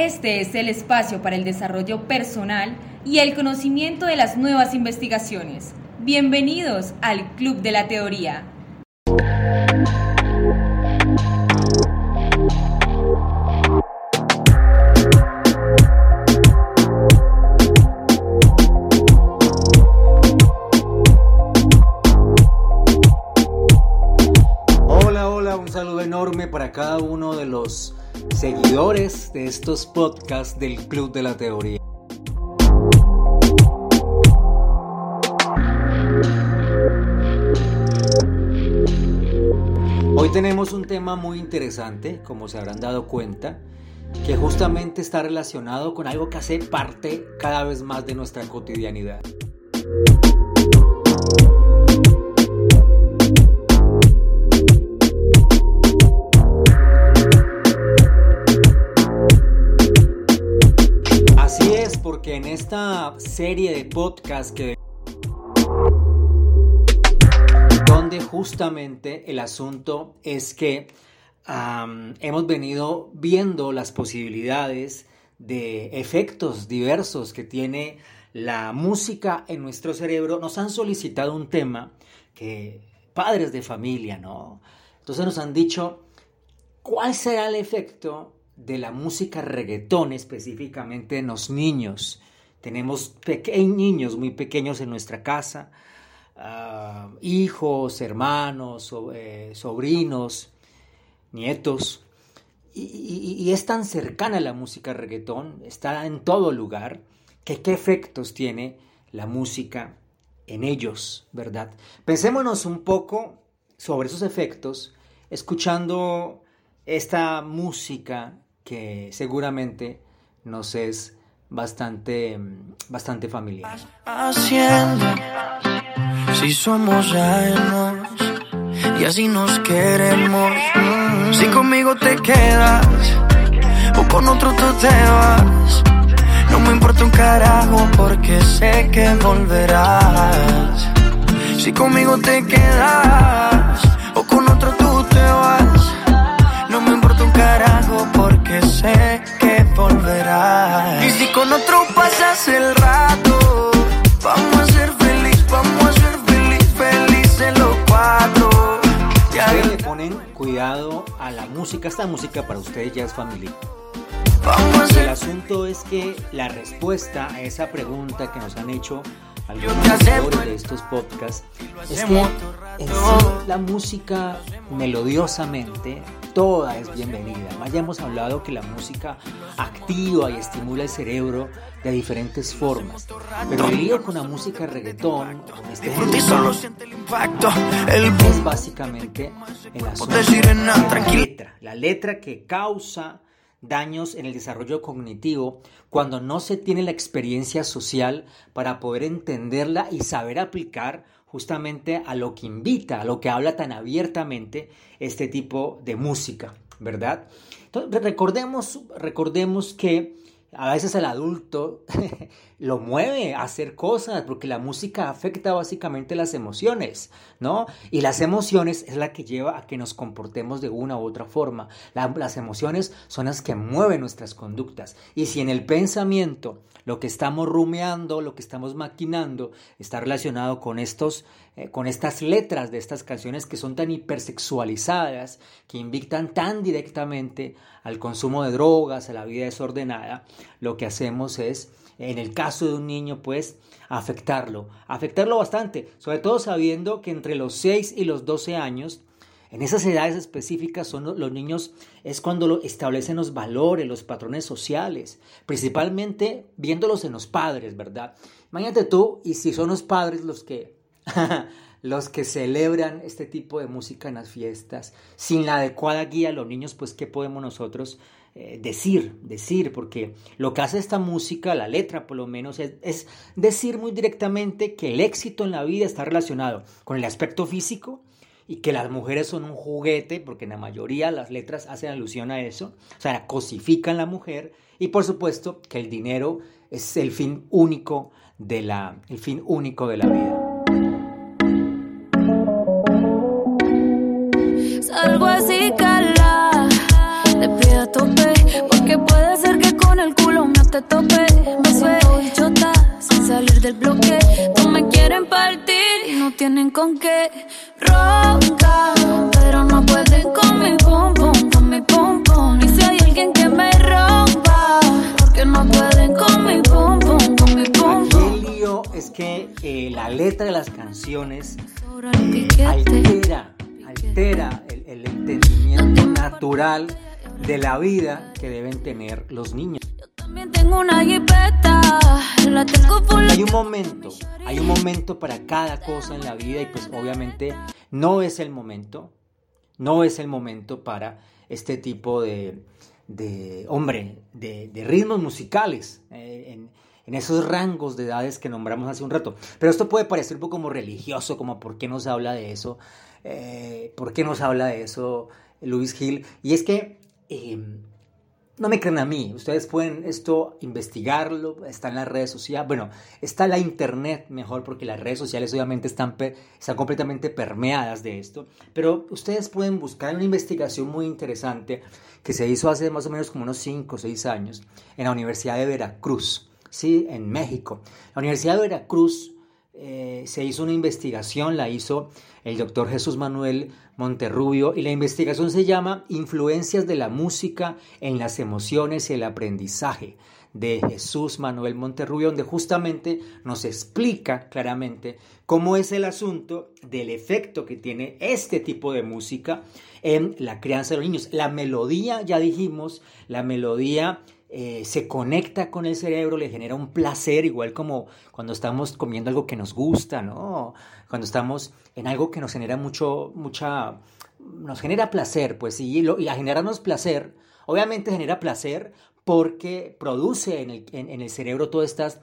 Este es el espacio para el desarrollo personal y el conocimiento de las nuevas investigaciones. Bienvenidos al Club de la Teoría. Para cada uno de los seguidores de estos podcasts del Club de la Teoría. Hoy tenemos un tema muy interesante, como se habrán dado cuenta, que justamente está relacionado con algo que hace parte cada vez más de nuestra cotidianidad. Serie de podcast que donde justamente el asunto es que hemos venido viendo las posibilidades de efectos diversos que tiene la música en nuestro cerebro, nos han solicitado un tema que padres de familia, ¿no? Entonces nos han dicho, ¿cuál será el efecto de la música reggaetón específicamente en los niños? Tenemos niños muy pequeños en nuestra casa, ah, hijos, hermanos, eh, sobrinos, nietos, y es tan cercana la música reggaetón, está en todo lugar, que qué efectos tiene la música en ellos, ¿verdad? Pensémonos un poco sobre esos efectos escuchando esta música que seguramente nos es bastante, mm, bastante familiar. haciendo si somos ajenos y así nos queremos? Si conmigo te quedas o con otro tú te vas, no me importa un carajo porque sé que volverás. Si conmigo te quedas o con otro tú te vas, no me importa un carajo porque sé que volverás. Con otro pasas el rato, vamos a ser feliz, vamos a ser feliz, felices los cuatro. Ya Ustedes le ponen cuidado a la música, esta música para ustedes ya es familiar. vamos El asunto es que la respuesta a esa pregunta que nos han hecho algunos de estos podcasts es que en sí la música melodiosamente toda es bienvenida. Ya hemos hablado que la música activa y estimula el cerebro de diferentes formas. Pero el lío con la música reggaetón, con este es básicamente el asunto de la letra, la letra que causa daños en el desarrollo cognitivo cuando no se tiene la experiencia social para poder entenderla y saber aplicar justamente a lo que invita, a lo que habla tan abiertamente este tipo de música, ¿verdad? Entonces, recordemos, recordemos que a veces el adulto lo mueve a hacer cosas porque la música afecta básicamente las emociones, ¿no? Y las emociones es la que lleva a que nos comportemos de una u otra forma. La- las emociones son las que mueven nuestras conductas. Y si en el pensamiento lo que estamos rumeando, lo que estamos maquinando, está relacionado con estos, eh, con estas letras de estas canciones que son tan hipersexualizadas, que invitan tan directamente al consumo de drogas, a la vida desordenada, lo que hacemos es, en el caso de un niño, pues, afectarlo, afectarlo bastante, sobre todo sabiendo que entre los 6 y los 12 años, en esas edades específicas son lo- los niños, es cuando lo establecen los valores, los patrones sociales, principalmente viéndolos en los padres, ¿verdad? Imagínate tú, y si son los padres los que, los que celebran este tipo de música en las fiestas, sin la adecuada guía los niños, pues ¿qué podemos nosotros eh, decir? Decir, porque lo que hace esta música, la letra por lo menos, es, decir muy directamente que el éxito en la vida está relacionado con el aspecto físico, y que las mujeres son un juguete, porque en la mayoría las letras hacen alusión a eso, o sea, cosifican la mujer, y por supuesto que el dinero es el fin único de la, el fin único de la vida. Tienen con qué. Ronca, pero no pueden con mi pum pum, con mi pum pum. Y si hay alguien que me rompa, porque no pueden con mi pum pum, con mi pum pum. El lío es que eh, la letra de las canciones altera, altera el, el entendimiento natural de la vida que deben tener los niños. Hay un momento, hay un momento para cada cosa en la vida y pues obviamente no es el momento, no es el momento para este tipo de, de hombre, de, ritmos musicales. Eh, en, en esos rangos de edades que nombramos hace un rato. Pero esto puede parecer un poco como religioso, como por qué nos habla de eso, eh, por qué nos habla de eso Luis Gil. Y es que em, no me crean a mí, ustedes pueden esto investigarlo, está en las redes sociales, bueno, está la internet mejor porque las redes sociales obviamente están, están completamente permeadas de esto, pero ustedes pueden buscar una investigación muy interesante que se hizo hace más o menos como unos 5 o 6 años en la Universidad de Veracruz. ¿sí? en México. La Universidad de Veracruz eh, se hizo una investigación, la hizo el doctor Jesús Manuel Monterrubio, y la investigación se llama Influencias de la música en las emociones y el aprendizaje de Jesús Manuel Monterrubio, donde justamente nos explica claramente cómo es el asunto del efecto que tiene este tipo de música en la crianza de los niños. La melodía, ya dijimos, la melodía eh, se conecta con el cerebro, le genera un placer, igual como cuando estamos comiendo algo que nos gusta, ¿no? Cuando estamos en algo que nos genera mucho, mucha, nos genera placer, pues, y, y a generarnos placer, obviamente genera placer porque produce en el, en, el cerebro todo estas,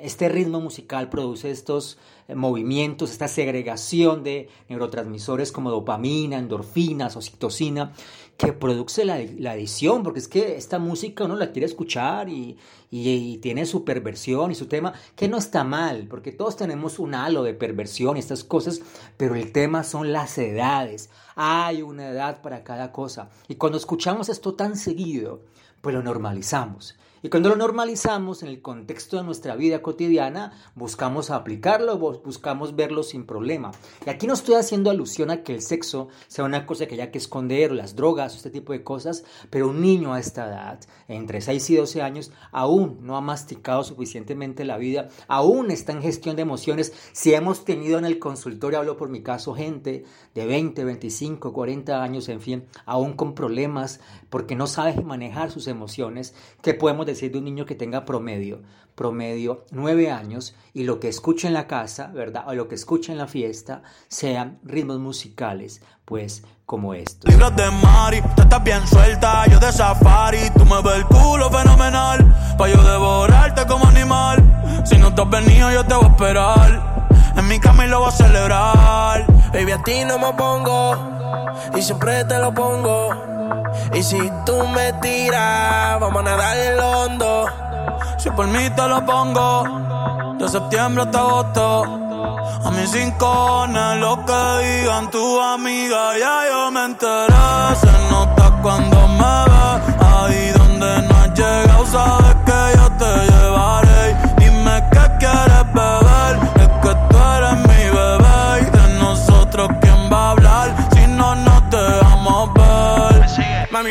este ritmo musical, produce estos eh, movimientos, esta segregación de neurotransmisores como dopamina, endorfinas, oxitocina, que produce la, la edición, porque es que esta música uno la quiere escuchar y, y, tiene su perversión y su tema, que no está mal, porque todos tenemos un halo de perversión y estas cosas, pero el tema son las edades. Hay una edad para cada cosa. Y cuando escuchamos esto tan seguido, pues lo normalizamos. Y cuando lo normalizamos en el contexto de nuestra vida cotidiana, buscamos aplicarlo, buscamos verlo sin problema. Y aquí no estoy haciendo alusión a que el sexo sea una cosa que haya que esconder, o las drogas, o este tipo de cosas, pero un niño a esta edad, entre 6 y 12 años, aún no ha masticado suficientemente la vida, aún está en gestión de emociones. Si hemos tenido en el consultorio, hablo por mi caso, gente de 20, 25, 40 años, en fin, aún con problemas porque no sabe manejar sus emociones, ¿qué podemos decir? Decir de un niño que tenga promedio, promedio nueve años y lo que escucha en la casa, ¿verdad? O lo que escucha en la fiesta sean ritmos musicales, pues como estos. Libros de Mari, tú estás bien suelta, yo de safari, tú me ves el culo fenomenal, pa' yo devorarte como animal. Si no te has venido, yo te voy a esperar. En mi cama y lo voy a celebrar. Baby, a ti no me pongo, y siempre te lo pongo. Y si tú me tiras, vamos a nadar el hondo. Si por mí te lo pongo, de septiembre hasta agosto. A mis cinco lo que digan tu amiga, ya yo me enteré. Se nota cuando me ve, ahí donde no has llegado, sabes que yo te llevaré. Dime qué quieres beber,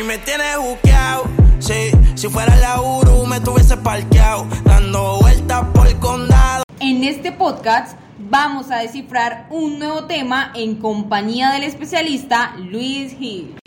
me tienes buqueado. Sí, si fuera la Uru, me tuviese parqueado. Dando vueltas por el condado. En este podcast vamos a descifrar un nuevo tema en compañía del especialista Luis Gil.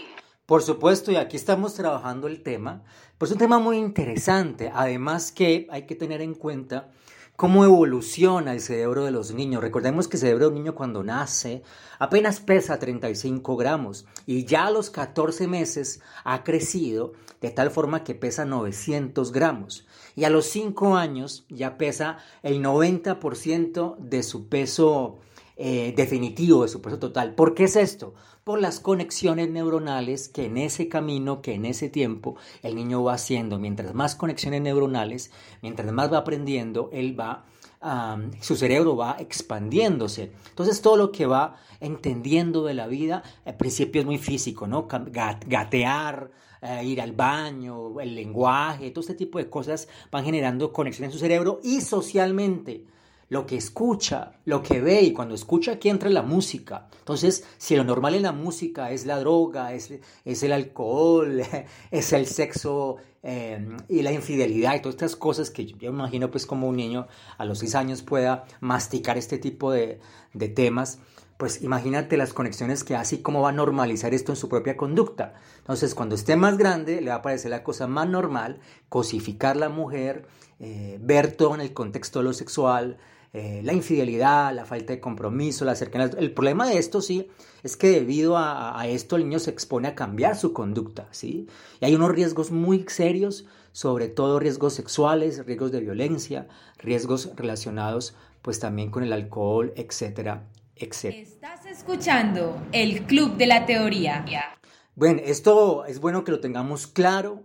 Por supuesto, y aquí estamos trabajando el tema, pues un tema muy interesante, además que hay que tener en cuenta cómo evoluciona el cerebro de los niños. Recordemos que el cerebro de un niño cuando nace apenas pesa 35 gramos y ya a los 14 meses ha crecido de tal forma que pesa 900 gramos y a los 5 años ya pesa el 90% de su peso eh, definitivo, de su peso total. ¿Por qué es esto? por las conexiones neuronales que en ese camino, que en ese tiempo el niño va haciendo. Mientras más conexiones neuronales, mientras más va aprendiendo, él va, su cerebro va expandiéndose. Entonces todo lo que va entendiendo de la vida, al principio es muy físico, ¿no? Gatear, eh, ir al baño, el lenguaje, todo este tipo de cosas van generando conexión en su cerebro y socialmente lo que escucha, lo que ve y cuando escucha aquí entra la música. Entonces, si lo normal en la música es la droga, es, es el alcohol, es el sexo eh, y la infidelidad y todas estas cosas que yo, imagino pues como un niño a los seis años pueda masticar este tipo de, de temas, pues imagínate las conexiones que hace y cómo va a normalizar esto en su propia conducta. Entonces, cuando esté más grande, le va a parecer la cosa más normal cosificar la mujer, eh, ver todo en el contexto de lo sexual, eh, la infidelidad, la falta de compromiso, la cercanía. El problema de esto, sí, es que debido a, a, esto el niño se expone a cambiar su conducta, ¿sí? Y hay unos riesgos muy serios, sobre todo riesgos sexuales, riesgos de violencia, riesgos relacionados pues también con el alcohol, etcétera, Estás escuchando el Club de la Teoría. Bueno, esto es bueno que lo tengamos claro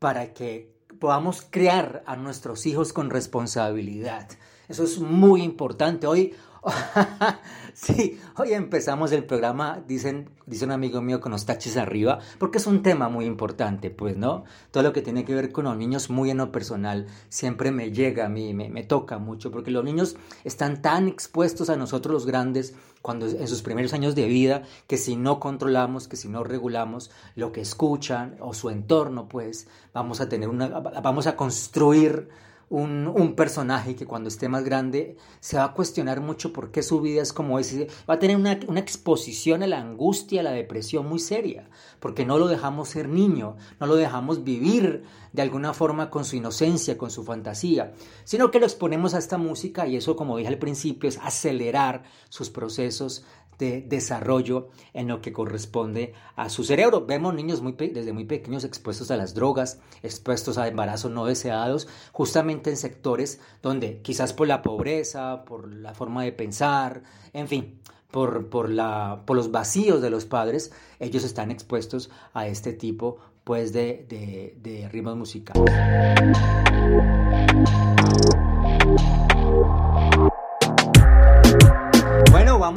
para que podamos crear a nuestros hijos con responsabilidad. Eso es muy importante. Hoy, sí, hoy empezamos el programa, dicen, dice un amigo mío con los taches arriba, porque es un tema muy importante, pues, ¿no? Todo lo que tiene que ver con los niños, muy en lo personal, siempre me llega a mí, me, me toca mucho, porque los niños están tan expuestos a nosotros los grandes cuando en sus primeros años de vida, que si no controlamos, que si no regulamos lo que escuchan o su entorno, pues vamos a tener una, vamos a construir un, personaje que cuando esté más grande se va a cuestionar mucho por qué su vida es como es. Va a tener una, una, exposición a la angustia, a la depresión muy seria, porque no lo dejamos ser niño, no lo dejamos vivir de alguna forma con su inocencia, con su fantasía, sino que lo exponemos a esta música y eso, como dije al principio, es acelerar sus procesos de desarrollo en lo que corresponde a su cerebro. Vemos niños muy desde muy pequeños expuestos a las drogas, expuestos a embarazos no deseados, justamente en sectores donde quizás por la pobreza, por la forma de pensar, en fin, por, por, la, por los vacíos de los padres, ellos están expuestos a este tipo pues, de, de, de ritmos musicales.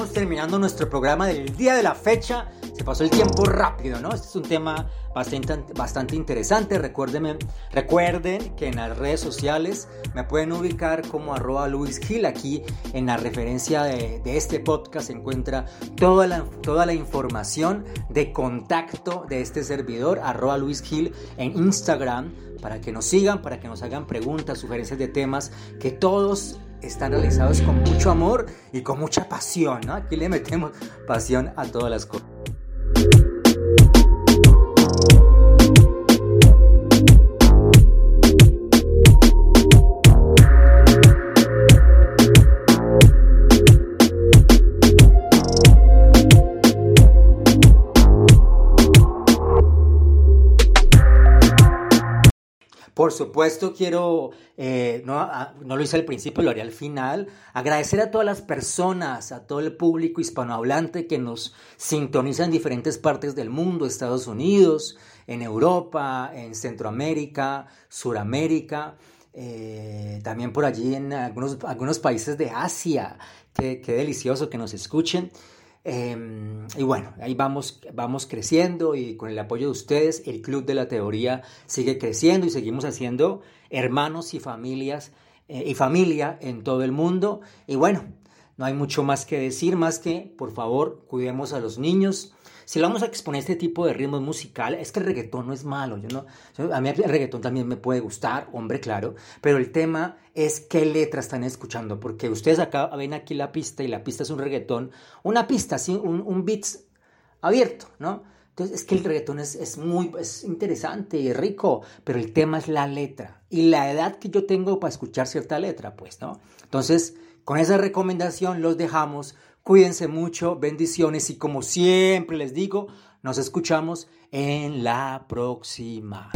Terminando nuestro programa del día de la fecha. Se pasó el tiempo rápido, ¿no? Este es un tema bastante, bastante interesante. Recuérdenme, recuerden que en las redes sociales me pueden ubicar como arroba Luis Gil. Aquí en la referencia de, de, este podcast se encuentra toda la, toda la información de contacto de este servidor, arroba Luis Gil en Instagram, para que nos sigan, para que nos hagan preguntas, sugerencias de temas que todos están realizados con mucho amor y con mucha pasión, ¿no? Aquí le metemos pasión a todas las cosas. Por supuesto, quiero, eh, no, no, lo hice al principio, lo haré al final, agradecer a todas las personas, a todo el público hispanohablante que nos sintoniza en diferentes partes del mundo, Estados Unidos, en Europa, en Centroamérica, Suramérica, eh, también por allí en algunos, algunos países de Asia. Qué delicioso que nos escuchen. Eh, y bueno, ahí vamos, vamos creciendo y con el apoyo de ustedes el Club de la Teoría sigue creciendo y seguimos haciendo hermanos y familias eh, y familia en todo el mundo. Y bueno, no hay mucho más que decir, más que por favor cuidemos a los niños, si lo vamos a exponer este tipo de ritmos musicales, es que el reggaetón no es malo. Yo no, a mí el reggaetón también me puede gustar, hombre, claro, pero el tema es qué letras están escuchando, porque ustedes acá ven aquí la pista y la pista es un reggaetón, una pista, ¿sí? un, un beat abierto, ¿no? Entonces, es que el reggaetón es, es, muy es interesante y rico, pero el tema es la letra y la edad que yo tengo para escuchar cierta letra, pues, ¿no? Entonces, con esa recomendación los dejamos Cuídense mucho, bendiciones y como siempre les digo, nos escuchamos en la próxima.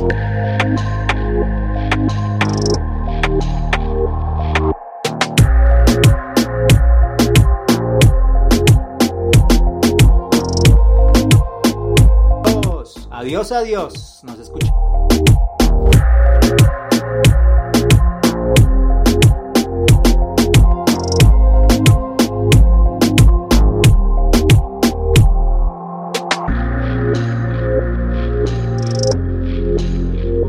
Adiós, adiós. Nos escuchamos.